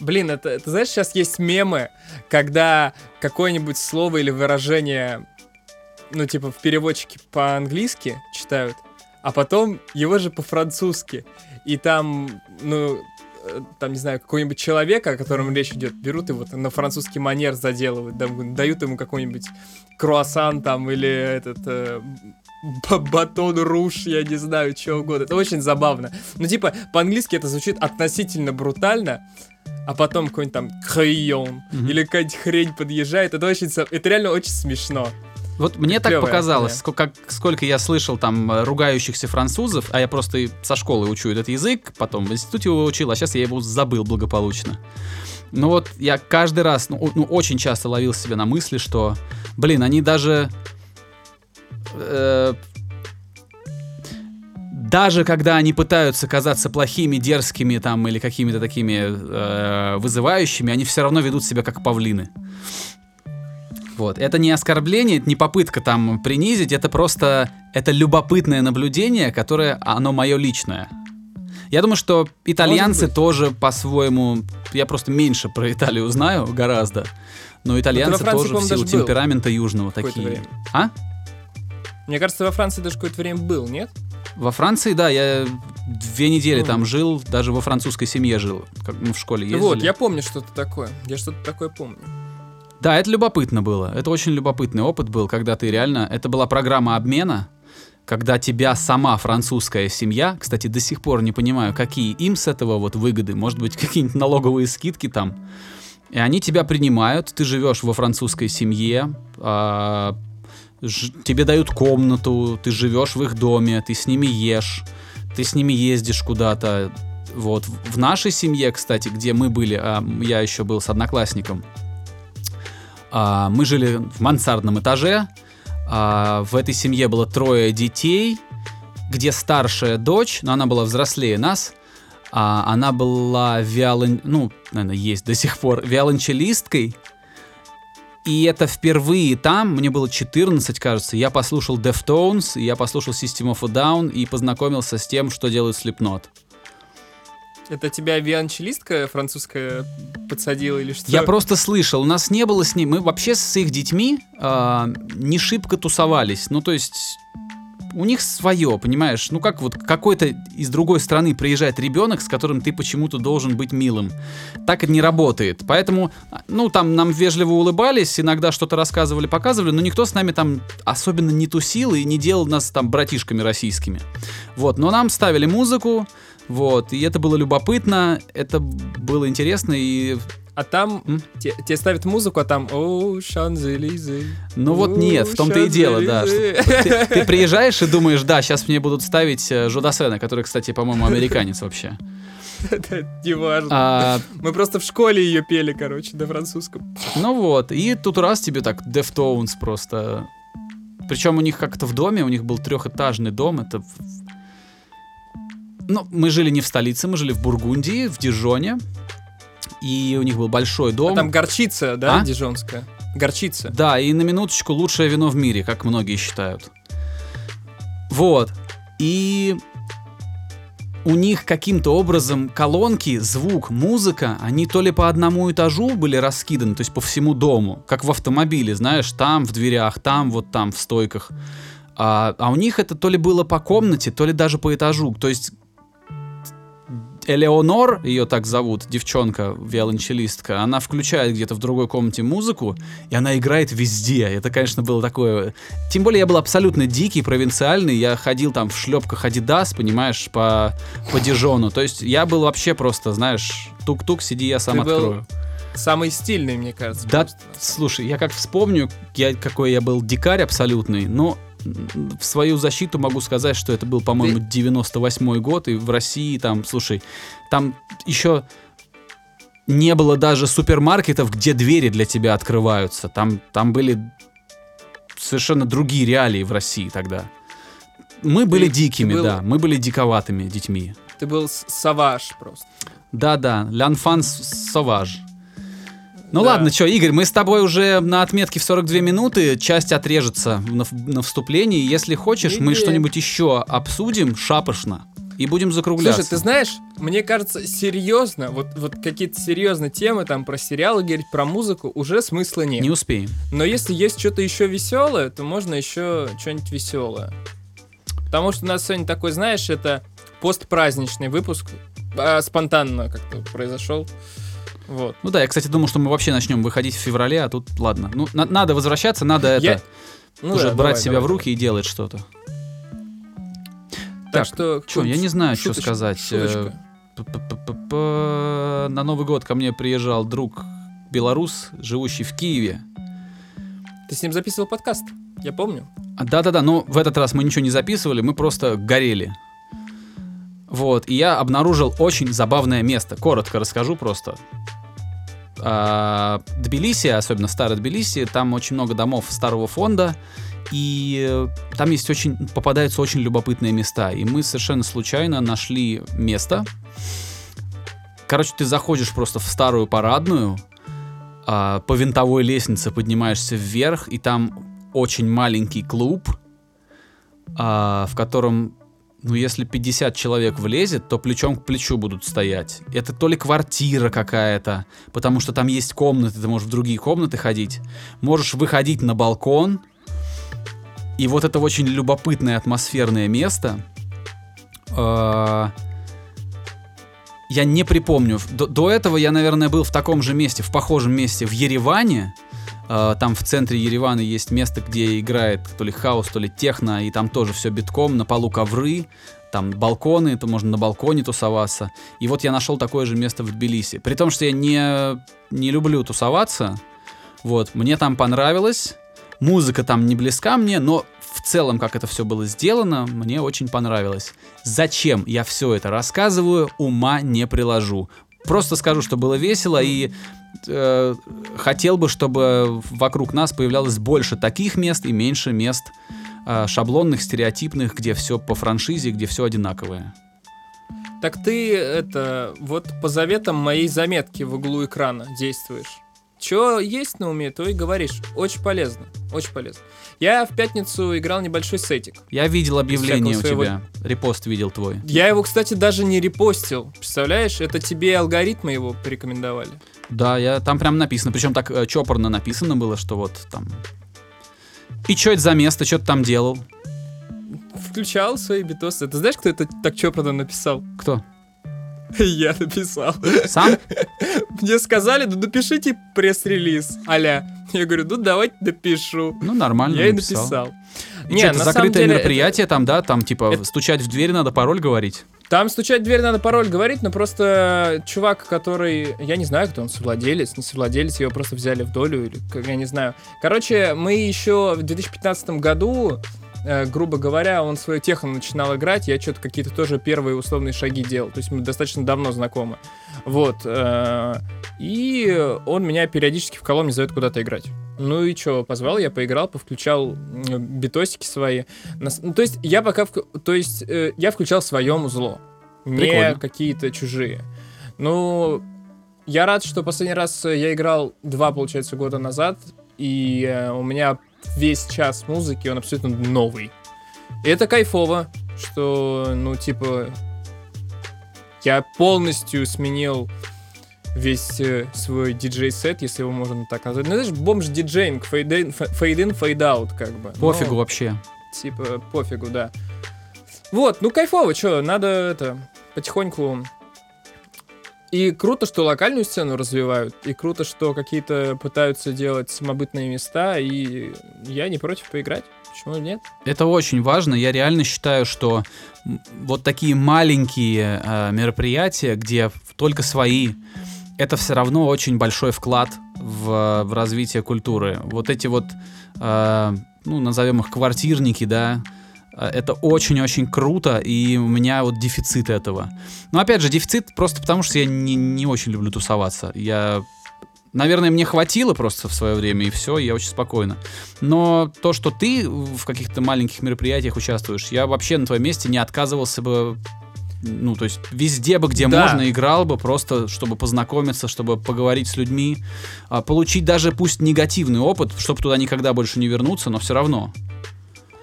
Блин, это, это знаешь, сейчас есть мемы, когда какое-нибудь слово или выражение, ну, типа, в переводчике по-английски читают, а потом его же по-французски. И там, ну, э, там, не знаю, какой-нибудь человека, о котором речь идет, берут его на французский манер заделывают, да- дают ему какой-нибудь круассан там или этот э, батон руж, я не знаю, что угодно. Это очень забавно. Ну, типа, по-английски это звучит относительно брутально, а потом какой-нибудь там крайон Мгм. или какая-нибудь хрень подъезжает. Это очень, это реально очень смешно. Вот мне так Клёвая показалось, хуйня. сколько, сколько я слышал там э, ругающихся французов, а я просто со школы учу этот язык, потом в институте его учил, а сейчас я его забыл благополучно. Ну вот я каждый раз, ну, ну, очень часто ловил себя на мысли, что, блин, они даже... э, даже когда они пытаются казаться плохими, дерзкими там или какими-то такими э, вызывающими, они все равно ведут себя как павлины. Вот. Это не оскорбление, это не попытка там принизить, это просто это любопытное наблюдение, которое оно мое личное. Я думаю, что итальянцы тоже по-своему. Я просто меньше про Италию знаю гораздо. Но итальянцы Франции, тоже в силу темперамента южного такие. время. А? Мне кажется, во Франции даже какое-то время был, нет? Во Франции, да, я две недели Мгм. там жил, даже во французской семье жил, как мы в школе ездили. Вот, я помню что-то такое. Я что-то такое помню. Да, это любопытно было. Это очень любопытный опыт был, когда ты реально... Это была программа обмена, когда тебя сама французская семья, кстати, до сих пор не понимаю, какие им с этого вот выгоды, может быть, какие-нибудь налоговые скидки там, и они тебя принимают, ты живешь во французской семье, а, ж- тебе дают комнату, ты живешь в их доме, ты с ними ешь, ты с ними ездишь куда-то. Вот в нашей семье, кстати, где мы были, а, я еще был с одноклассником, а, мы жили в мансардном этаже. а, в этой семье было трое детей, где старшая дочь, но она была взрослее нас. а, она была виолон... ну, наверное, есть до сих пор виолончелисткой. И это впервые там, мне было 14, кажется, я послушал Deftones, я послушал System of a Down и познакомился с тем, что делают Slipknot. Это тебя виолончелистка французская подсадила или что? Я просто слышал, у нас не было с ним, мы вообще с их детьми а, не шибко тусовались. Ну, то есть, у них свое, понимаешь? Ну, как вот какой-то из другой страны приезжает ребенок, с которым ты почему-то должен быть милым. Так это не работает. Поэтому, ну, там нам вежливо улыбались, иногда что-то рассказывали, показывали, но никто с нами там особенно не тусил и не делал нас там братишками российскими. Вот, но нам ставили музыку, вот, и это было любопытно, это было интересно, и А там М? те- ставят музыку, а там «О, Шанзелизе». Ну вот нет, в том-то и дело, да. что ты, ты приезжаешь и думаешь, да, сейчас мне будут ставить э, Жудасена, который, кстати, по-моему, американец вообще. Не важно. А, Мы просто в школе ее пели, короче, на французском. ну вот, и тут раз тебе так Deftones просто... Причем у них как-то в доме, у них был трехэтажный дом, это... в- Ну, мы жили не в столице, мы жили в Бургундии, в Дижоне, и у них был большой А дом. там горчица, да, А? дижонская? Горчица. Да, и на минуточку лучшее вино в мире, как многие считают. Вот. И у них каким-то образом колонки, звук, музыка, они то ли по одному этажу были раскиданы, то есть по всему дому, как в автомобиле, знаешь, там в дверях, там вот там в стойках. А, а у них это то ли было по комнате, то ли даже по этажу. То есть Элеонор, ее так зовут, девчонка, виолончелистка, она включает где-то в другой комнате музыку, и она играет везде. Это, конечно, было такое... Тем более я был абсолютно дикий, провинциальный, я ходил там в шлепках Адидас, понимаешь, по, по Дижону. То есть я был вообще просто, знаешь, тук-тук, сиди, я сам Ты был открою. Самый стильный, мне кажется. Да, просто. слушай, я как вспомню, я, какой я был дикарь абсолютный, но в свою защиту могу сказать, что это был, по-моему, 98 год, и в России там, слушай, там еще не было даже супермаркетов, где двери для тебя открываются. Там, там были совершенно другие реалии в России тогда. Мы были Ты- ты дикими, был- да, мы были диковатыми детьми. Ты был саваж просто. Да-да, Лянфан Соваж. Ну Да. ладно, что, Игорь, мы с тобой уже на отметке в 42 минуты, часть отрежется на, на вступлении. Если хочешь, мы Игорь. что-нибудь еще обсудим шапошно и будем закругляться. Слушай, ты знаешь, мне кажется, серьезно, вот, вот какие-то серьезные темы там про сериалы говорить, про музыку, уже смысла нет. Не успеем. Но если есть что-то еще веселое, то можно еще что-нибудь веселое. Потому что у нас сегодня такой, знаешь, это постпраздничный выпуск. а, спонтанно как-то произошел. Вот. Ну да, я, кстати, думал, что мы вообще начнем выходить в феврале, а тут ладно. Ну, на- надо возвращаться, надо Я- это Ну уже да, брать давай, себя давай, в руки и делать что-то. Так, что... Чё, я не знаю, что сказать. шуточка. Э, На Новый год ко мне приезжал друг белорус, живущий в Киеве. Ты с ним записывал подкаст, я помню. А, Да-да-да, но в этот раз мы ничего не записывали, мы просто горели. Вот, и я обнаружил очень забавное место. Коротко расскажу просто. А, Тбилиси, особенно старый Тбилиси, там очень много домов старого фонда, и э, там есть очень, попадаются очень любопытные места. И мы совершенно случайно нашли место. Короче, ты заходишь просто в старую парадную, а, по винтовой лестнице поднимаешься вверх, и там очень маленький клуб, а, в котором, ну, если 50 человек влезет, то плечом к плечу будут стоять. Это то ли квартира какая-то, потому что там есть комнаты, ты можешь в другие комнаты ходить. Можешь выходить на балкон, и вот это очень любопытное атмосферное место. а, я не припомню. До, до этого я, наверное, был в таком же месте, в похожем месте в Ереване. Э, Там в центре Еревана есть место, где играет то ли хаос, то ли техно, и там тоже все битком, на полу ковры, там балконы, то можно на балконе тусоваться. И вот я нашел такое же место в Тбилиси. При том, что я не, не люблю тусоваться, вот, мне там понравилось, музыка там не близка мне, но в целом, как это все было сделано, мне очень понравилось. Зачем я все это рассказываю, ума не приложу. Просто скажу, что было весело и э, хотел бы, чтобы вокруг нас появлялось больше таких мест и меньше мест э, шаблонных, стереотипных, где все по франшизе, где все одинаковое. Так ты это вот по заветам моей заметки в углу экрана действуешь. Что есть на уме, то и говоришь. Очень полезно, очень полезно. Я в пятницу играл небольшой сетик. Я видел объявление у всякого тебя, репост видел твой. Я его, кстати, даже не репостил. Представляешь, это тебе алгоритмы его порекомендовали. Да, я там прям написано, причем так э, чопорно написано было, что вот там. И что это за место, что ты там делал? Включал свои битосы. Ты знаешь, кто это так чопорно написал? Кто? Я написал. Сам? Мне сказали, ну напишите пресс-релиз, аля. Я говорю, ну давайте напишу. Ну, нормально Я и написал. написал. И Не, что, это на самом закрытое деле мероприятие там, да? Там, типа, это- стучать в дверь надо, пароль говорить. Там стучать в дверь надо пароль говорить, но просто чувак, который... Я не знаю, кто он, совладелец, не совладелец, его просто взяли в долю, или я не знаю. Короче, мы еще в 2015 году, э, грубо говоря, он свою техно начинал играть, я что-то какие-то тоже первые условные шаги делал. То есть мы достаточно давно знакомы. Вот. э, и он меня периодически в Коломне зовет куда-то играть. Ну и что, позвал, я поиграл, повключал битосики свои. Ну, то есть я пока... То есть э, я включал в своем узло. Не какие-то чужие. Ну, я рад, что последний раз я играл два, получается, года назад, и э, у меня весь час музыки, он абсолютно новый. И это кайфово, что, ну, типа, Я полностью сменил весь э, свой диджей-сет, если его можно так назвать. Ну, знаешь, бомж- DJing, fade-in, fade-out, как бы. Пофигу Ну, вообще. Типа, пофигу, да. Вот, ну кайфово, что, надо это, потихоньку... И круто, что локальную сцену развивают, и круто, что какие-то пытаются делать самобытные места, и я не против поиграть. Почему нет? Это очень важно. Я реально считаю, что вот такие маленькие э, мероприятия, где только свои, это все равно очень большой вклад в, в развитие культуры. Вот эти вот, э, ну, назовем их квартирники, да, это очень-очень круто, и у меня вот дефицит этого. Но опять же, дефицит просто потому, что я не, не очень люблю тусоваться. Я Наверное, мне хватило просто в свое время, и все, я очень спокойно. Но то, что ты в каких-то маленьких мероприятиях участвуешь, я вообще на твоем месте не отказывался бы. Ну, то есть везде бы, где Да. можно, играл бы, просто чтобы познакомиться, чтобы поговорить с людьми, а, получить даже пусть негативный опыт, чтобы туда никогда больше не вернуться, но все равно.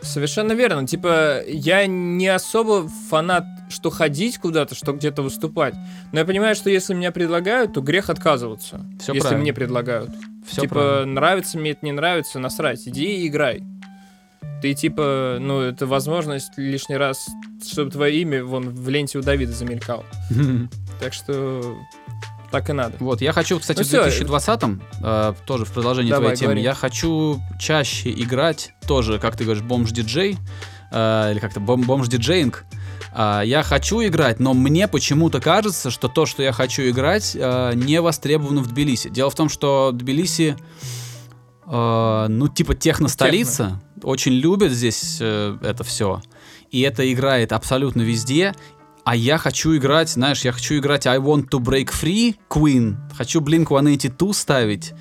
Совершенно верно. Типа, я не особо фанат, что ходить куда-то, что где-то выступать. Но я понимаю, что если меня предлагают, то грех отказываться. Всё если правильно. мне предлагают. Все типа, нравится мне это, не нравится, насрать. Иди и играй. Ты типа, ну, это возможность лишний раз, чтобы твое имя вон в ленте у Давида замелькал. Так что так и надо. Вот, я хочу, кстати, Ну в всё. 2020-м, э, тоже в продолжении Давай, твоей темы, говори. я хочу чаще играть, тоже, как ты говоришь, бомж-диджей, э, или как-то бом- бомж-диджеинг. А, я хочу играть, но мне почему-то кажется, что то, что я хочу играть, э, не востребовано в Тбилиси. Дело в том, что Тбилиси, э, ну, типа техно-столица, очень любят здесь э, это все. И это играет абсолютно везде. А я хочу играть, знаешь, я хочу играть I Want to Break Free Queen. Хочу Blink-182 ставить.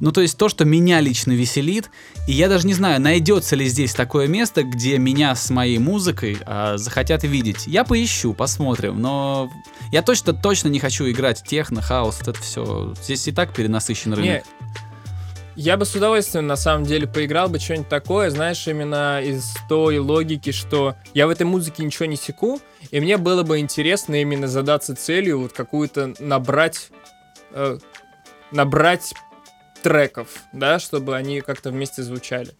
Ну, то есть то, что меня лично веселит. И я даже не знаю, найдется ли здесь такое место, где меня с моей музыкой а, захотят видеть. Я поищу, посмотрим. Но я точно-точно не хочу играть техно, хаос, это все. Здесь и так перенасыщен рынок. Не, я бы с удовольствием на самом деле поиграл бы что-нибудь такое, знаешь, именно из той логики, что я в этой музыке ничего не секу, и мне было бы интересно именно задаться целью вот какую-то набрать, э, набрать треков, да, чтобы они как-то вместе звучали.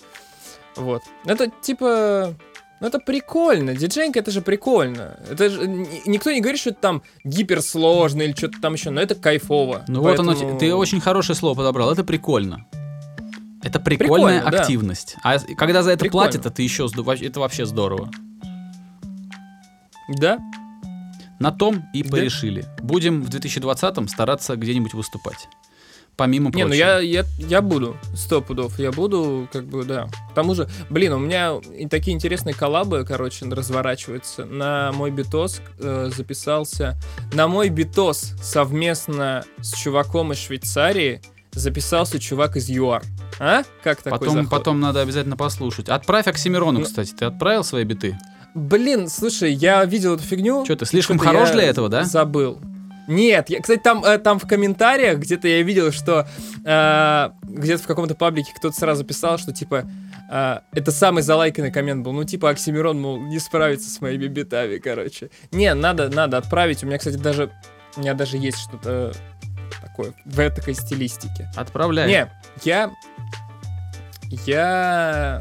Вот. Это типа... Ну это прикольно. Диджейнг это же прикольно. Это же никто не говорит, что это там гиперсложно или что-то там еще, но это кайфово. Ну вот оно, Поэтому- ты очень хорошее слово подобрал, это прикольно. Это прикольная Прикольно, да. активность. А когда за это Прикольно. платят, это еще это вообще здорово. Да, На том и Да. порешили. Будем в 2020-м стараться где-нибудь выступать. Помимо Не, прочего. ну я, я, я буду, сто пудов, я буду, как бы, да. К тому же, блин, у меня и такие интересные коллабы, короче, разворачиваются. На мой битос э, записался, на мой битос совместно с чуваком из Швейцарии записался чувак из ЮАР. А? Как такой потом, заход? потом надо обязательно послушать. Отправь Оксимирону, Ну- кстати. Ты отправил свои биты? Блин, слушай, я видел эту фигню. Что ты, слишком Что-то хорош для этого, да? Забыл. Нет, я, кстати, там, э, там в комментариях где-то я видел, что э, где-то в каком-то паблике кто-то сразу писал, что типа э, это самый залайканный коммент был. Ну, типа, Оксимирон, мол, не справится с моими битами, короче. Не, надо, надо отправить. У меня, кстати, даже у меня даже есть что-то такое в этой стилистике. Отправляй. Не, я... Я...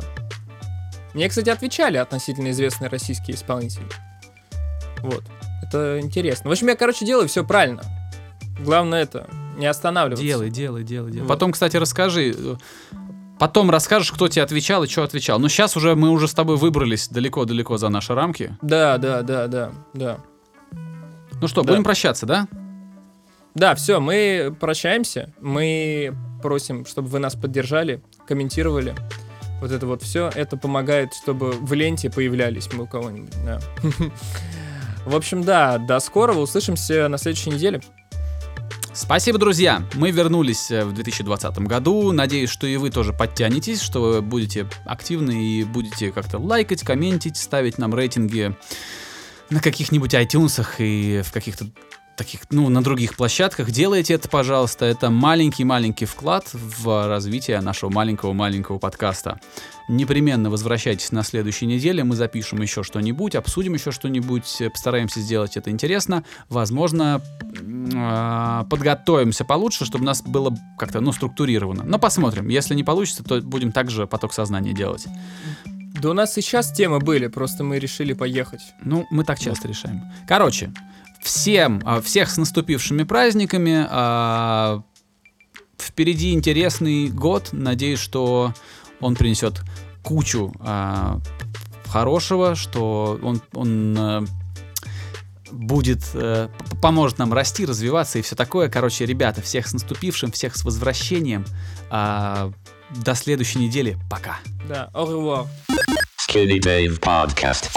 Мне, кстати, отвечали относительно известные российские исполнители. Вот. Это интересно. В общем, я, короче, делаю все правильно. Главное это, не останавливаться. Делай, делай, делай, делай. Вот. Потом, кстати, расскажи. э, Потом расскажешь, кто тебе отвечал и что отвечал. Но сейчас уже мы уже с тобой выбрались далеко-далеко за наши рамки. Да, да, да, да, да. Ну что, Да. будем прощаться, да? Да, все, мы прощаемся. Мы просим, чтобы вы нас поддержали, комментировали. Вот это вот все. Это помогает, чтобы в ленте появлялись мы у кого-нибудь. да. В общем, да, до скорого. Услышимся на следующей неделе. Спасибо, друзья! Мы вернулись э, в 2020 году. Надеюсь, что и вы тоже подтянетесь, что вы будете активны и будете как-то лайкать, комментить, ставить нам рейтинги на каких-нибудь iTunes и в каких-то таких, ну, на других площадках. Делайте это, пожалуйста. Это маленький-маленький вклад в развитие нашего маленького-маленького подкаста. Непременно возвращайтесь на следующей неделе. Мы запишем еще что-нибудь, обсудим еще что-нибудь, постараемся сделать это интересно. Возможно, а, подготовимся получше, чтобы у нас было как-то, ну, структурировано. Но посмотрим. Если не получится, то будем также поток сознания делать. Да у нас и сейчас темы были, просто мы решили поехать. Ну, мы так часто решаем. Короче, всем, а, всех с наступившими праздниками. а, Впереди интересный год. Надеюсь, что он принесет кучу а, хорошего, что он, он а, будет, э, поможет нам расти, развиваться и все такое. Короче, ребята, всех с наступившим, всех с возвращением. До следующей недели. Пока. Да, au revoir. Skinny Dave Podcast.